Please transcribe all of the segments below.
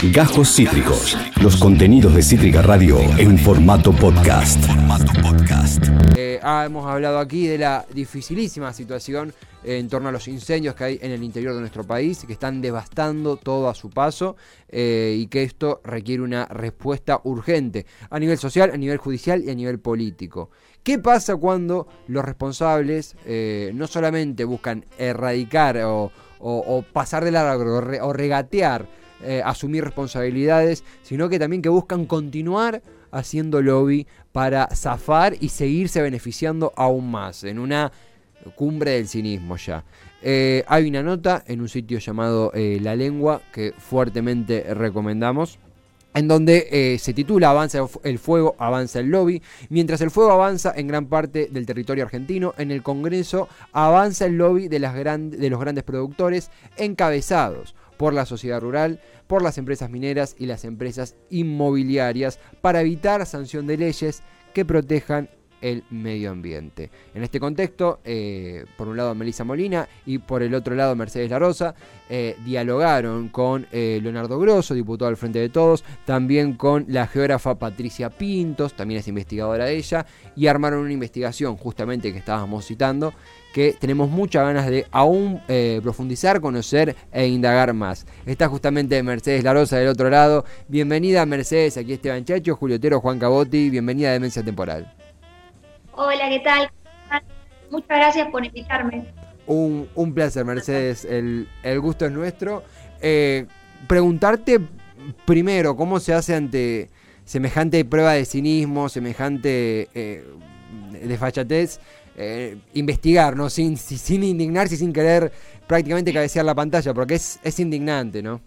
Gajos Cítricos. Los contenidos de Cítrica Radio en formato podcast. Eh, ah, hemos hablado aquí de la dificilísima situación en torno a los incendios que hay en el interior de nuestro país, que están devastando todo a su paso eh, y que esto requiere una respuesta urgente a nivel social, a nivel judicial y a nivel político. ¿Qué pasa cuando los responsables eh, no solamente buscan erradicar o, pasar de largo o regatear, eh, asumir responsabilidades, sino que también que buscan continuar haciendo lobby para zafar y seguirse beneficiando aún más en una cumbre del cinismo ya. Eh, hay una nota en un sitio llamado eh, La Lengua que fuertemente recomendamos. En donde se titula Avanza el fuego, avanza el lobby. Mientras el fuego avanza en gran parte del territorio argentino, en el Congreso avanza el lobby de, las de los grandes productores encabezados por la sociedad rural, por las empresas mineras y las empresas inmobiliarias para evitar sanción de leyes que protejan el medio ambiente. En este contexto, eh, por un lado Melissa Molina y por el otro lado Mercedes La Rosa, eh, dialogaron con eh, Leonardo Grosso, diputado al Frente de Todos, también con la geógrafa Patricia Pintos, también es investigadora ella, y armaron una investigación justamente que estábamos citando, que tenemos muchas ganas de aún profundizar, conocer e indagar más. Está justamente Mercedes La Rosa del otro lado. Bienvenida Mercedes, aquí Esteban Chacho, Julio Otero, Juan Cabotti, bienvenida a Demencia Temporal. Hola, ¿qué tal? Muchas gracias por invitarme. Un, placer, Mercedes. El, gusto es nuestro. Eh, preguntarte primero, ¿cómo se hace ante semejante prueba de cinismo, semejante eh, desfachatez? Eh, investigar, ¿no? Sin, sin indignarse y sin querer prácticamente cabecear la pantalla, porque es, es indignante, ¿no?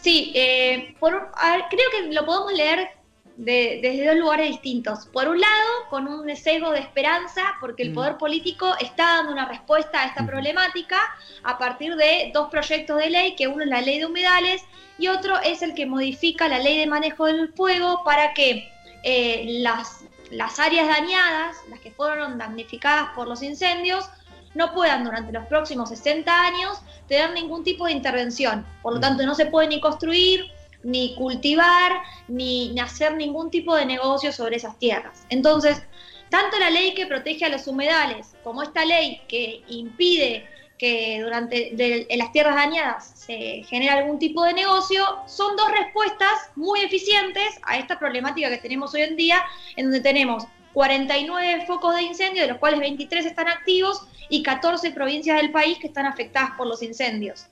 Sí, eh, por, creo que lo podemos leer desde dos lugares distintos. Por un lado, con un sesgo de esperanza, porque el mm. poder político está dando una respuesta a esta problemática a partir de dos proyectos de ley, que uno es la ley de humedales y otro es el que modifica la ley de manejo del fuego para que eh, las, las áreas dañadas, las que fueron damnificadas por los incendios, no puedan durante los próximos 60 años tener ningún tipo de intervención. Por lo tanto, no se puede ni construir, ni cultivar, ni, hacer ningún tipo de negocio sobre esas tierras. Entonces, tanto la ley que protege a los humedales como esta ley que impide que durante en las tierras dañadas se genere algún tipo de negocio, son dos respuestas muy eficientes a esta problemática que tenemos hoy en día, en donde tenemos 49 focos de incendio, de los cuales 23 están activos, y 14 provincias del país que están afectadas por los incendios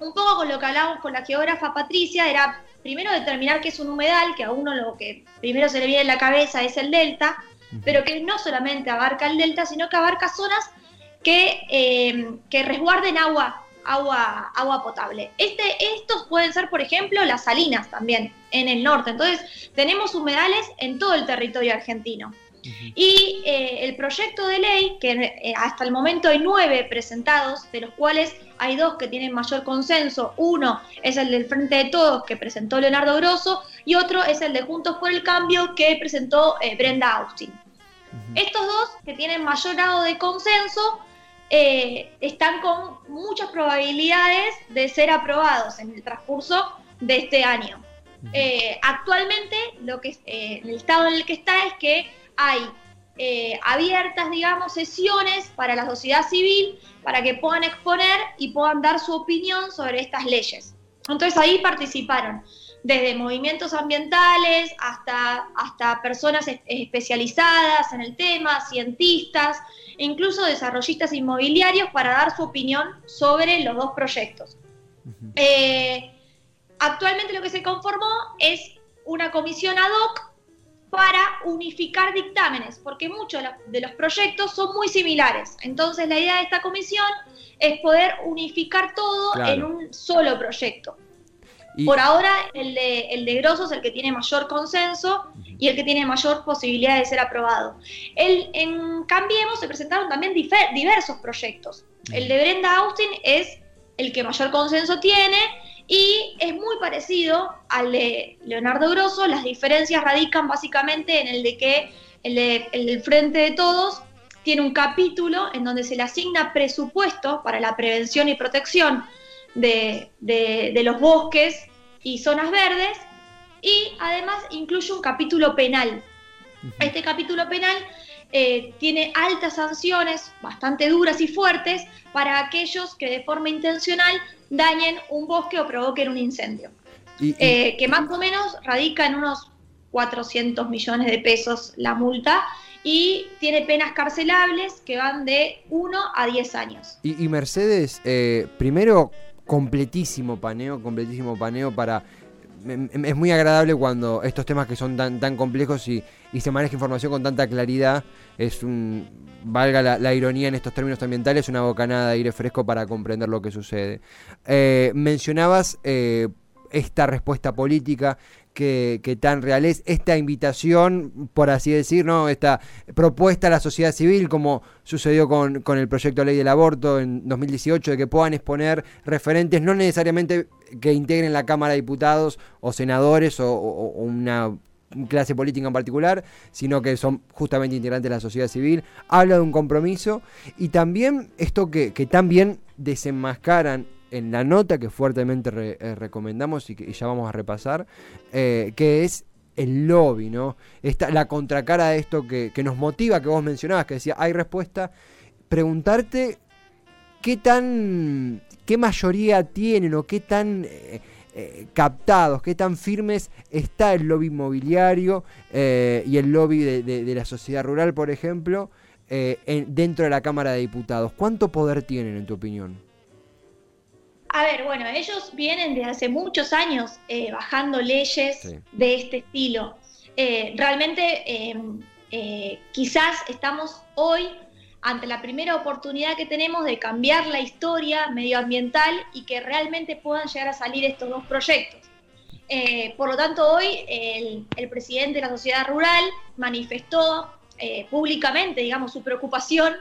un poco con lo que hablábamos con la geógrafa Patricia, era primero determinar qué es un humedal, que a uno lo que primero se le viene en la cabeza es el delta, pero que no solamente abarca el delta, sino que abarca zonas que, eh, que resguarden agua, agua, agua potable. Este, estos pueden ser, por ejemplo, las salinas también en el norte. Entonces, tenemos humedales en todo el territorio argentino. Y eh, el proyecto de ley, que eh, hasta el momento hay nueve presentados, de los cuales hay dos que tienen mayor consenso. Uno es el del Frente de Todos que presentó Leonardo Grosso y otro es el de Juntos por el Cambio que presentó eh, Brenda Austin. Estos dos que tienen mayor grado de consenso están con muchas probabilidades de ser aprobados en el transcurso de este año. actualmente, lo que, el estado en el que está es que hay eh, abiertas, digamos, sesiones para la sociedad civil para que puedan exponer y puedan dar su opinión sobre estas leyes. Entonces ahí participaron desde movimientos ambientales hasta, hasta personas especializadas en el tema, cientistas, e incluso desarrollistas inmobiliarios para dar su opinión sobre los dos proyectos. Eh, actualmente lo que se conformó es una comisión ad hoc para unificar dictámenes, porque muchos de los proyectos son muy similares. Entonces la idea de esta comisión es poder unificar todo en un solo proyecto. Por ahora el de, el de Grosso es el que tiene mayor consenso y el que tiene mayor posibilidad de ser aprobado. El, en Cambiemos se presentaron también diversos proyectos. El de Brenda Austin es el que mayor consenso tiene y es muy parecido al de Leonardo Grosso, las diferencias radican básicamente en el de que el, Frente de Todos tiene un capítulo en donde se le asigna presupuesto para la prevención y protección de, de los bosques y zonas verdes, y además incluye un capítulo penal. Este capítulo penal eh, tiene altas sanciones, bastante duras y fuertes, para aquellos que de forma intencional dañen un bosque o provoquen un incendio. Eh, que más o menos radica en unos 400 millones de pesos la multa y tiene penas carcelables que van de 1 a 10 años. Y, Mercedes, eh, primero, completísimo paneo, completísimo paneo para es muy agradable cuando estos temas que son tan, tan complejos y, se maneja información con tanta claridad, es un, valga la, ironía en estos términos ambientales, una bocanada de aire fresco para comprender lo que sucede. Eh, mencionabas eh, esta respuesta política que, tan real es esta invitación, por así decir, ¿no? esta propuesta a la sociedad civil, como sucedió con, con, el proyecto de ley del aborto en 2018, de que puedan exponer referentes, no necesariamente que integren la Cámara de Diputados o senadores o, una clase política en particular, sino que son justamente integrantes de la sociedad civil, habla de un compromiso y también esto que, que también desenmascaran en la nota que fuertemente eh, recomendamos y que ya vamos a repasar, eh, que es el lobby, ¿no? Esta, la contracara de esto que, nos motiva, que vos mencionabas, que decía, hay respuesta, preguntarte qué tan, qué mayoría tienen o qué tan eh, captados, qué tan firmes está el lobby inmobiliario y el lobby de, la sociedad rural, por ejemplo, dentro de la Cámara de Diputados. ¿Cuánto poder tienen, en tu opinión? A ver, bueno, ellos vienen desde hace muchos años eh, bajando leyes de este estilo. Eh, realmente em, eh, quizás estamos hoy ante la primera oportunidad que tenemos de cambiar la historia medioambiental y que realmente puedan llegar a salir estos dos proyectos. por lo tanto, hoy el, presidente de la sociedad rural manifestó públicamente, digamos, su preocupación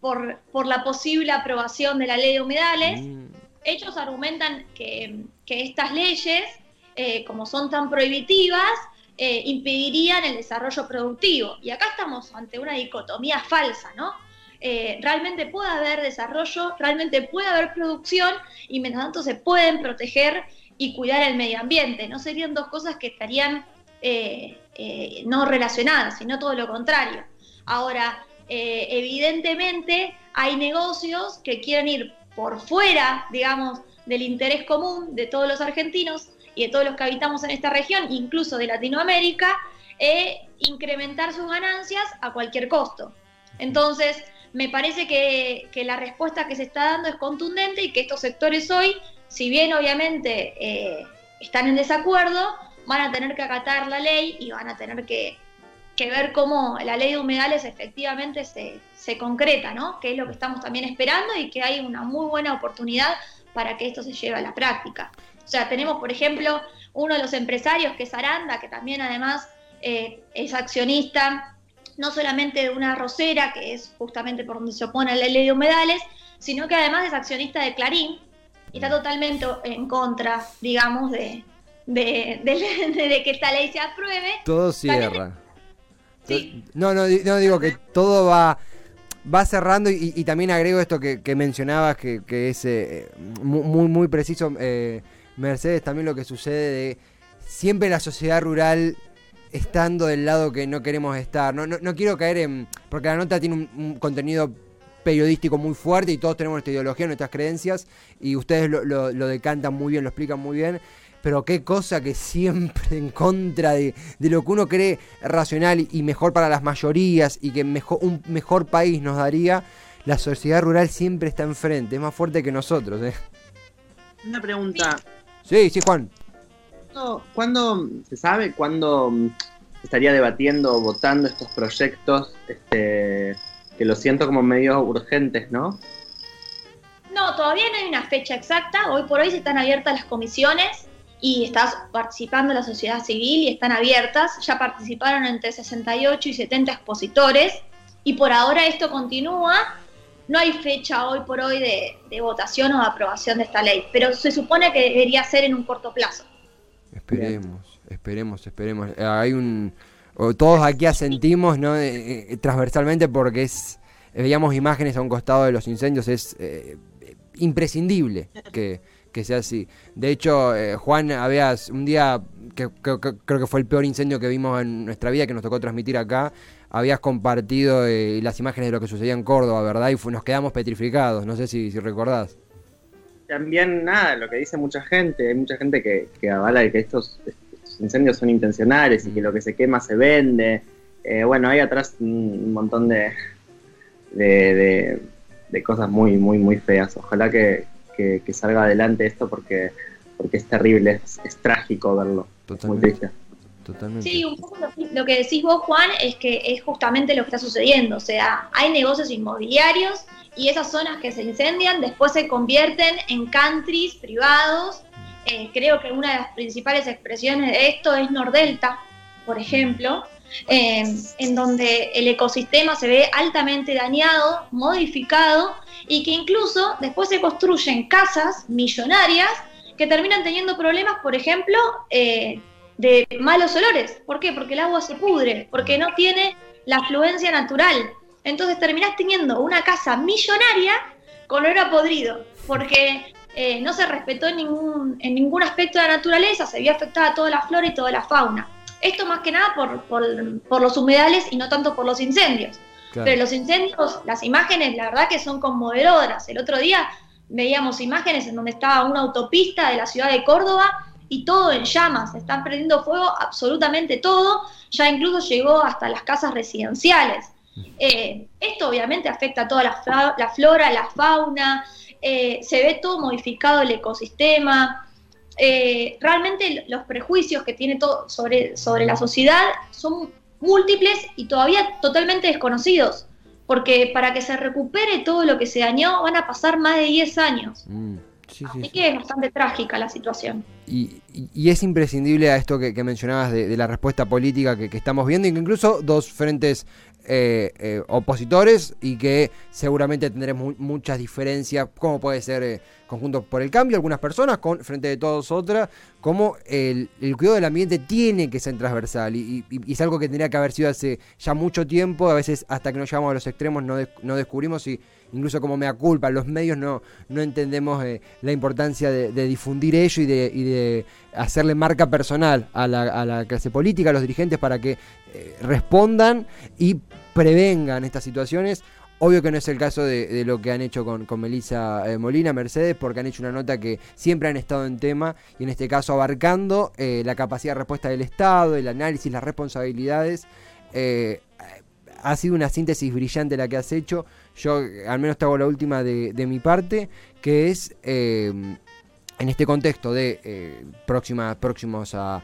por, por, la posible aprobación de la ley de humedales. Mm ellos argumentan que, estas leyes, eh, como son tan prohibitivas, eh, impedirían el desarrollo productivo. Y acá estamos ante una dicotomía falsa, ¿no? Eh, realmente puede haber desarrollo, realmente puede haber producción y mientras tanto se pueden proteger y cuidar el medio ambiente. No serían dos cosas que estarían no relacionadas, sino todo lo contrario. Ahora, evidentemente hay negocios que quieren ir por fuera, digamos, del interés común de todos los argentinos y de todos los que habitamos en esta región, incluso de Latinoamérica, e incrementar sus ganancias a cualquier costo. Entonces, me parece que, la respuesta que se está dando es contundente y que estos sectores hoy, si bien obviamente eh, están en desacuerdo, van a tener que acatar la ley y van a tener que, que ver cómo la ley de humedales efectivamente se, se, concreta, ¿no? Que es lo que estamos también esperando y que hay una muy buena oportunidad para que esto se lleve a la práctica. O sea, tenemos, por ejemplo, uno de los empresarios que es Aranda, que también además eh, es accionista no solamente de una rosera, que es justamente por donde se opone la ley de humedales, sino que además es accionista de Clarín y está totalmente en contra, digamos, de, de, de, que esta ley se apruebe. Todo cierra. No, no, no digo que todo va va cerrando y, también agrego esto que, mencionabas que, es eh, muy, muy preciso, eh, Mercedes, también lo que sucede de siempre la sociedad rural estando del lado que no queremos estar. No, no, quiero caer en... porque la nota tiene un, contenido periodístico muy fuerte y todos tenemos nuestra ideología, nuestras creencias y ustedes lo, lo decantan muy bien, lo explican muy bien pero qué cosa que siempre en contra de, lo que uno cree racional y mejor para las mayorías y que mejor, un mejor país nos daría, la sociedad rural siempre está enfrente, es más fuerte que nosotros. ¿eh? Una pregunta. Sí, sí, Juan. ¿Cuándo, se sabe cuándo estaría debatiendo o votando estos proyectos este, que lo siento como medios urgentes, no? No, todavía no hay una fecha exacta. Hoy por hoy se están abiertas las comisiones y está participando la sociedad civil y están abiertas. Ya participaron entre 68 y 70 expositores y por ahora esto continúa. No hay fecha hoy por hoy de, votación o de aprobación de esta ley, pero se supone que debería ser en un corto plazo. Esperemos, esperemos, esperemos. Eh, hay un... Todos aquí asentimos ¿no? Eh, transversalmente porque es veíamos imágenes a un costado de los incendios, es eh, imprescindible que, que sea así. De hecho, eh, Juan, habías un día que, creo que fue el peor incendio que vimos en nuestra vida, que nos tocó transmitir acá, habías compartido eh, las imágenes de lo que sucedía en Córdoba, ¿verdad? Y nos quedamos petrificados, no sé si, si recordás. También, nada, lo que dice mucha gente, hay mucha gente que, que avala que estos, incendios son intencionales y que lo que se quema se vende. Eh, bueno, hay atrás un montón de, de, cosas muy, muy, muy feas. Ojalá que, salga adelante esto porque, porque es terrible, es, trágico verlo. Muy triste. Sí, un poco lo, que decís vos, Juan, es que es justamente lo que está sucediendo. O sea, hay negocios inmobiliarios y esas zonas que se incendian después se convierten en countries privados. Eh, creo que una de las principales expresiones de esto es Nordelta, por ejemplo, eh, en donde el ecosistema se ve altamente dañado, modificado y que incluso después se construyen casas millonarias que terminan teniendo problemas, por ejemplo, eh, de malos olores. ¿Por qué? Porque el agua se pudre, porque no tiene la afluencia natural. Entonces terminás teniendo una casa millonaria con olor a podrido, porque eh, no se respetó en ningún, en ningún aspecto de la naturaleza, se vio afectada toda la flora y toda la fauna. Esto más que nada por, por, los humedales y no tanto por los incendios. Pero los incendios, las imágenes, la verdad que son conmovedoras. El otro día veíamos imágenes en donde estaba una autopista de la ciudad de Córdoba y todo en llamas, están prendiendo fuego absolutamente todo, ya incluso llegó hasta las casas residenciales. Eh, esto obviamente afecta a toda la, flora, la fauna, eh, se ve todo modificado el ecosistema. Eh, realmente los prejuicios que tiene todo sobre, sobre la sociedad son múltiples y todavía totalmente desconocidos, porque para que se recupere todo lo que se dañó van a pasar más de 10 años. Mm. Así que es bastante trágica la situación. Y, es imprescindible a esto que, mencionabas de, la respuesta política que, estamos viendo, y que incluso dos frentes eh, eh, opositores y que seguramente tendremos muchas diferencias, como puede ser eh, Conjunto por el Cambio, algunas personas, con Frente de Todos otras, como el, cuidado del ambiente tiene que ser transversal y, es algo que tendría que haber sido hace ya mucho tiempo, a veces hasta que nos llegamos a los extremos no, no descubrimos y incluso como me da culpa, los medios no, no entendemos eh, la importancia de, difundir ello y de, de, hacerle marca personal a la, clase política, a los dirigentes, para que respondan y prevengan estas situaciones. Obvio que no es el caso de, lo que han hecho con, con Melissa eh, Molina, Mercedes, porque han hecho una nota que siempre han estado en tema y en este caso abarcando la capacidad de respuesta del Estado, el análisis, las responsabilidades. ha sido una síntesis brillante la que has hecho. Yo al menos te hago la última de, mi parte, que es eh, en este contexto de eh, próximos a,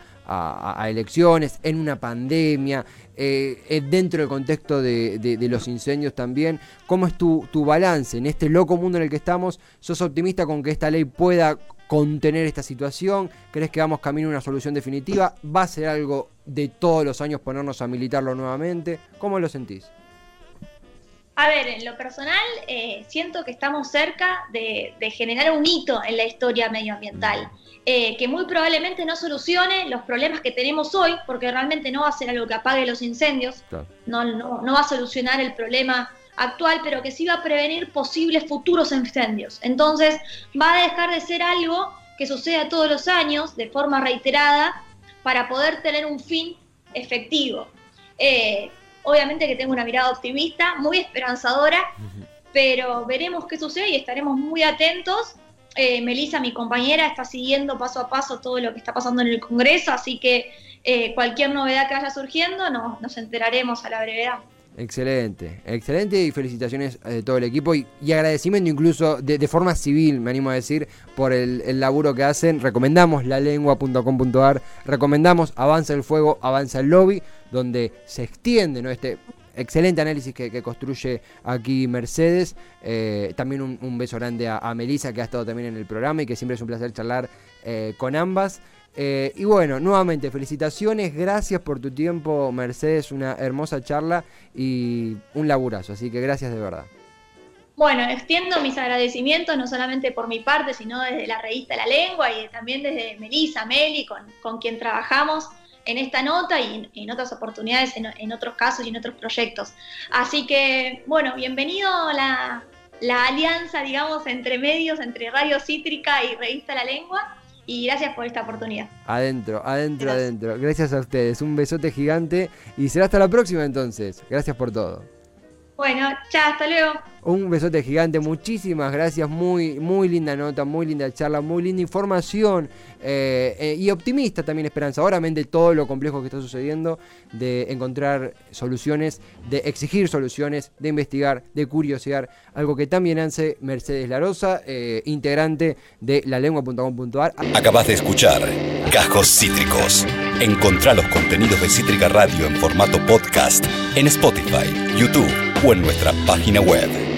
elecciones, en una pandemia, eh, dentro del contexto de, los incendios también. ¿Cómo es tu, tu balance en este loco mundo en el que estamos? ¿Sos optimista con que esta ley pueda contener esta situación? ¿Crees que vamos camino a una solución definitiva? ¿Va a ser algo de todos los años ponernos a militarlo nuevamente? ¿Cómo lo sentís? A ver, en lo personal, eh, siento que estamos cerca de, generar un hito en la historia medioambiental, eh, que muy probablemente no solucione los problemas que tenemos hoy, porque realmente no va a ser algo que apague los incendios, no, no, va a solucionar el problema actual, pero que sí va a prevenir posibles futuros incendios. Entonces, va a dejar de ser algo que suceda todos los años de forma reiterada para poder tener un fin efectivo. Eh, Obviamente que tengo una mirada optimista, muy esperanzadora, pero veremos qué sucede y estaremos muy atentos. Eh, Melissa, mi compañera, está siguiendo paso a paso todo lo que está pasando en el Congreso, así que eh, cualquier novedad que vaya surgiendo nos enteraremos a la brevedad. Excelente, excelente y felicitaciones a todo el equipo y, agradecimiento incluso de, forma civil, me animo a decir, por el, laburo que hacen. Recomendamos lalengua.com.ar, recomendamos Avanza el Fuego, Avanza el Lobby, donde se extiende ¿no? este excelente análisis que, construye aquí Mercedes. Eh, también un, beso grande a, a Melissa que ha estado también en el programa y que siempre es un placer charlar eh, con ambas. Eh, y bueno, nuevamente felicitaciones, gracias por tu tiempo Mercedes, una hermosa charla y un laburazo, así que gracias de verdad. Bueno, extiendo mis agradecimientos no solamente por mi parte, sino desde la revista La Lengua y también desde Melissa, Meli, con, con quien trabajamos en esta nota y en, otras oportunidades, en, otros casos y en otros proyectos. Así que, bueno, bienvenido la, la alianza, digamos, entre medios, entre Radio Cítrica y Revista La Lengua. Y gracias por esta oportunidad. Adentro, adentro, adentro. Gracias a ustedes. Un besote gigante y será hasta la próxima entonces. Gracias por todo. Bueno, chao, hasta luego. Un besote gigante, muchísimas gracias, muy, muy linda nota, muy linda charla, muy linda información eh, eh, y optimista también Esperanza. Obviamente todo lo complejo que está sucediendo, de encontrar soluciones, de exigir soluciones, de investigar, de curiosear, algo que también hace Mercedes Larosa, eh, integrante de lalengua.com.ar. Acabas de escuchar Cajos Cítricos. Encontrá los contenidos de Cítrica Radio en formato podcast en Spotify, YouTube o en nuestra página web.